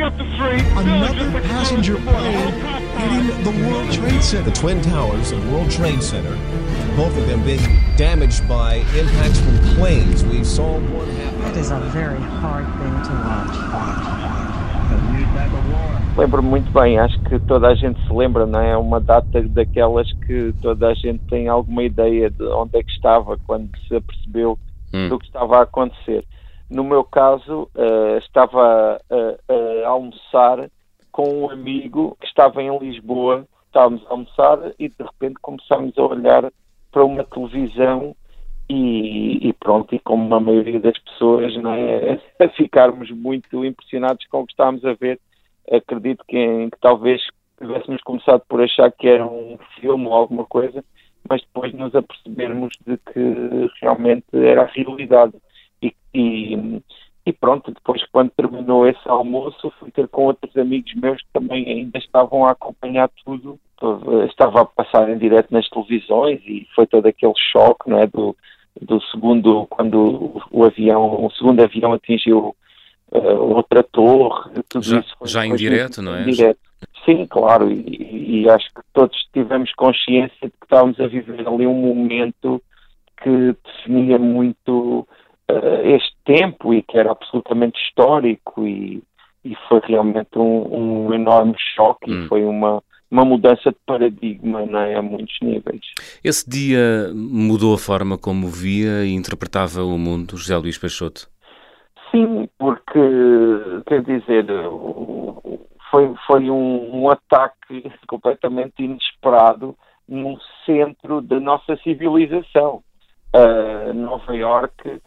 running up the street. Another passenger plane hitting the World Trade Center. The Twin Towers and World Trade Center, both of them being damaged by impacts from planes. We saw one happen. It is a very hard thing to watch. Lembro muito bem, acho que toda a gente se lembra, não é? É uma data daquelas que toda a gente tem alguma ideia de onde é que estava quando se apercebeu Hum. do que estava a acontecer. No meu caso, eh, estava a, a almoçar com um amigo que estava em Lisboa, estávamos a almoçar e de repente começámos a olhar para uma televisão e, e pronto, e como a maioria das pessoas, não é? a ficarmos muito impressionados com o que estávamos a ver. Acredito que, em- que talvez tivéssemos começado por achar que era um filme ou alguma coisa, mas depois nos apercebermos de que realmente era a realidade. E, e, pronto, depois quando terminou esse almoço, fui ter com outros amigos meus que também ainda estavam a acompanhar tudo. Estava a passar em direto nas televisões e foi todo aquele choque, não é? Do, do segundo, quando o, avião, o segundo avião atingiu eh, outra torre. Tudo Já- isso foi- já em direto, não é? direto. Sim, claro, e, e acho que todos tivemos consciência de que estávamos a viver ali um momento que definia muito este tempo e que era absolutamente histórico e, e foi realmente um, um enorme choque Hum. e foi uma, uma mudança de paradigma não é, a muitos níveis. Esse dia mudou a forma como via e interpretava o mundo, José Luís Peixoto? Sim, porque, quer dizer, foi, foi um, um ataque completamente inesperado no centro da nossa civilização. Uh, Nova York,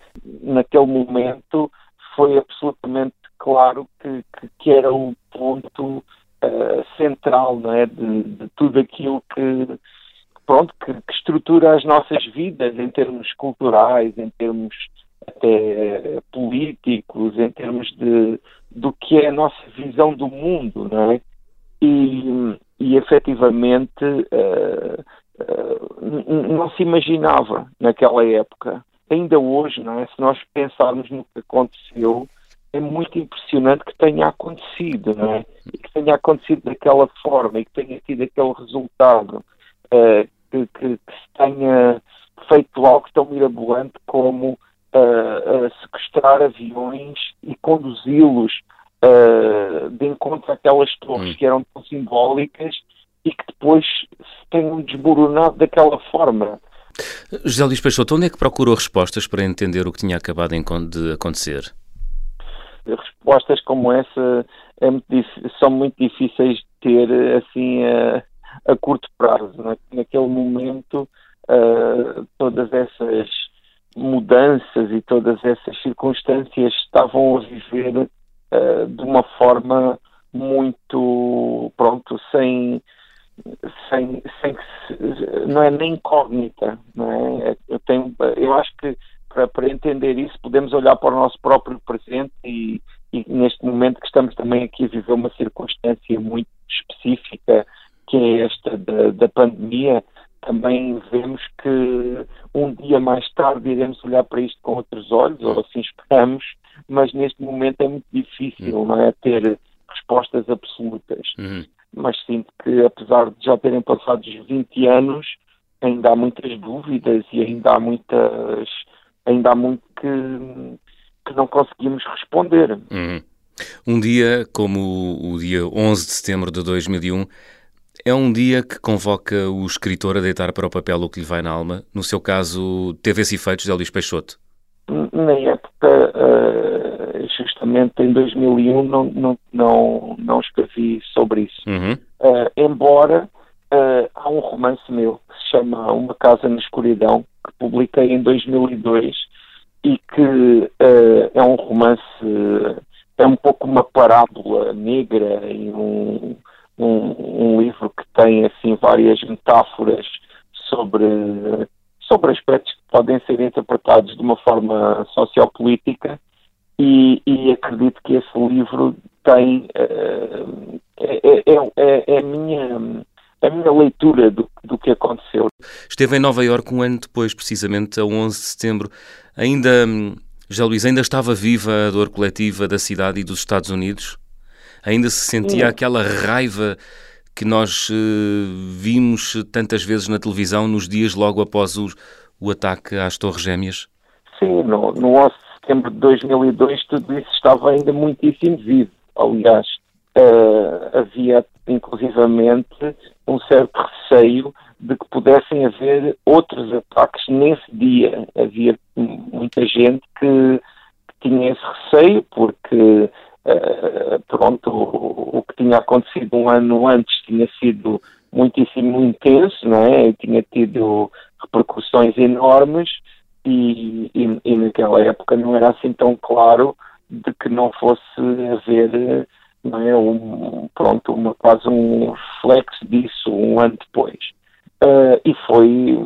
naquele momento, foi absolutamente claro que, que, que era o ponto uh, central não é, de, de tudo aquilo que, pronto, que, que estrutura as nossas vidas em termos culturais, em termos até políticos, em termos de do que é a nossa visão do mundo, não é? E, e efetivamente uh, não se imaginava naquela época. Ainda hoje, não é? Se nós pensarmos no que aconteceu, é muito impressionante que tenha acontecido, não é? E que tenha acontecido daquela forma e que tenha tido aquele resultado, uh, que, que, que se tenha feito algo tão mirabolante como uh, uh, sequestrar aviões e conduzi-los de encontro àquelas torres Hum. que eram tão simbólicas e que depois se tenham desmoronado daquela forma. José Luís Peixoto, onde é que procurou respostas para entender o que tinha acabado de acontecer? Respostas como essa é muito são muito difíceis de ter assim a, a curto prazo. é? Naquele momento, uh, todas essas mudanças e todas essas circunstâncias estavam a viver uh, de uma forma muito pronto sem não é nem incógnita não é eu tenho eu acho que para, para entender isso podemos olhar para o nosso próprio presente e, e neste momento que estamos também aqui a viver uma circunstância muito específica que é esta da, da pandemia também vemos que um dia mais tarde iremos olhar para isto com outros olhos, ou assim esperamos, mas neste momento é muito difícil, não é? Ter respostas absolutas. Uhum. Mas sinto que, apesar de já terem passado os 20 anos, ainda há muitas dúvidas e ainda há muitas. ainda há muito que, que não conseguimos responder. Uhum. Um dia como o, dia 11 de setembro de 2001 é um dia que convoca o escritor a deitar para o papel o que lhe vai na alma. No seu caso, teve esse efeito, José Luís Peixoto? Na época, uh, justamente em 2001, não, não, não, não escrevi sobre isso. Uhum. Uh, embora uh, há um romance meu chama Uma Casa na Escuridão, que publiquei em 2002 e que é um romance, é um pouco uma parábola negra e um um, um, livro que tem assim várias metáforas sobre sobre aspectos que podem ser interpretados de uma forma sociopolítica e, e acredito que esse livro tem uh, é, é, é, a minha a minha leitura do, do que aconteceu. Esteve em Nova Iorque um ano depois, precisamente a 11 de setembro. Ainda, José Luís, ainda estava viva a dor coletiva da cidade e dos Estados Unidos? ainda se sentia aquela raiva que nós uh, vimos tantas vezes na televisão nos dias logo após o, o ataque às Torres Gêmeas? Sim, no, no 11 de setembro de 2002 tudo isso estava ainda muitíssimo vivo. Aliás, uh, havia inclusivamente um certo receio de que pudessem haver outros ataques nesse dia. Havia muita gente que, que tinha esse receio porque uh, pronto, o, o, que tinha acontecido um ano antes tinha sido muitíssimo intenso, não é? tinha tido repercussões enormes e, e, e naquela época não era assim tão claro de que não fosse haver não é, um, pronto, uma, quase um reflexo disso um ano depois. Uh, e foi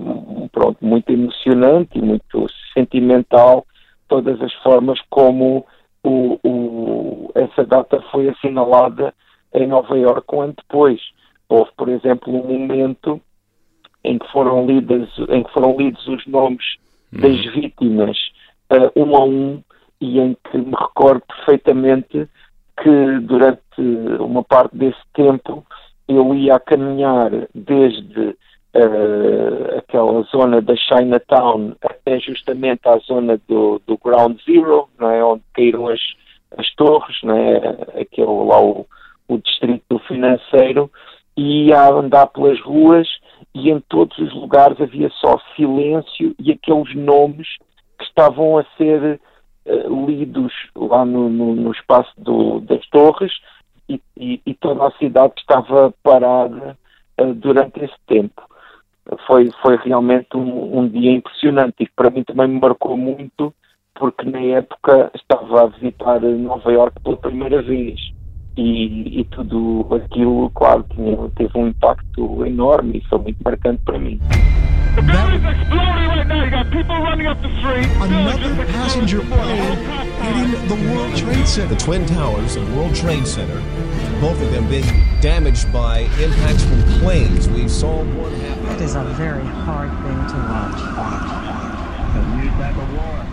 pronto, muito emocionante e muito sentimental todas as formas como o, o, essa data foi assinalada em Nova Iorque um ano depois. Houve, por exemplo, um momento em que foram lidos, em que foram lidos os nomes das uhum. vítimas uh, um a um e em que me recordo perfeitamente que durante uma parte desse tempo eu ia a caminhar desde uh, aquela zona da Chinatown até justamente à zona do, do Ground Zero, não é? onde caíram as, as torres, não é? aquele lá o, o distrito financeiro, e ia andar pelas ruas e em todos os lugares havia só silêncio e aqueles nomes que estavam a ser uh, lidos lá no, no, no espaço do, das torres e, e, e, toda a cidade estava parada uh, durante esse tempo. Foi, foi realmente um, um dia impressionante e que para mim também me marcou muito porque na época estava a visitar Nova York pela primeira vez e, e, tudo aquilo, claro, tinha, teve um impacto enorme e foi muito marcante para mim. Another passenger plane hitting the World Trade Center. The Twin Towers and World Trade Center, both of them being damaged by impacts from planes. We saw one happen. It is a very hard thing to watch. A new type of war.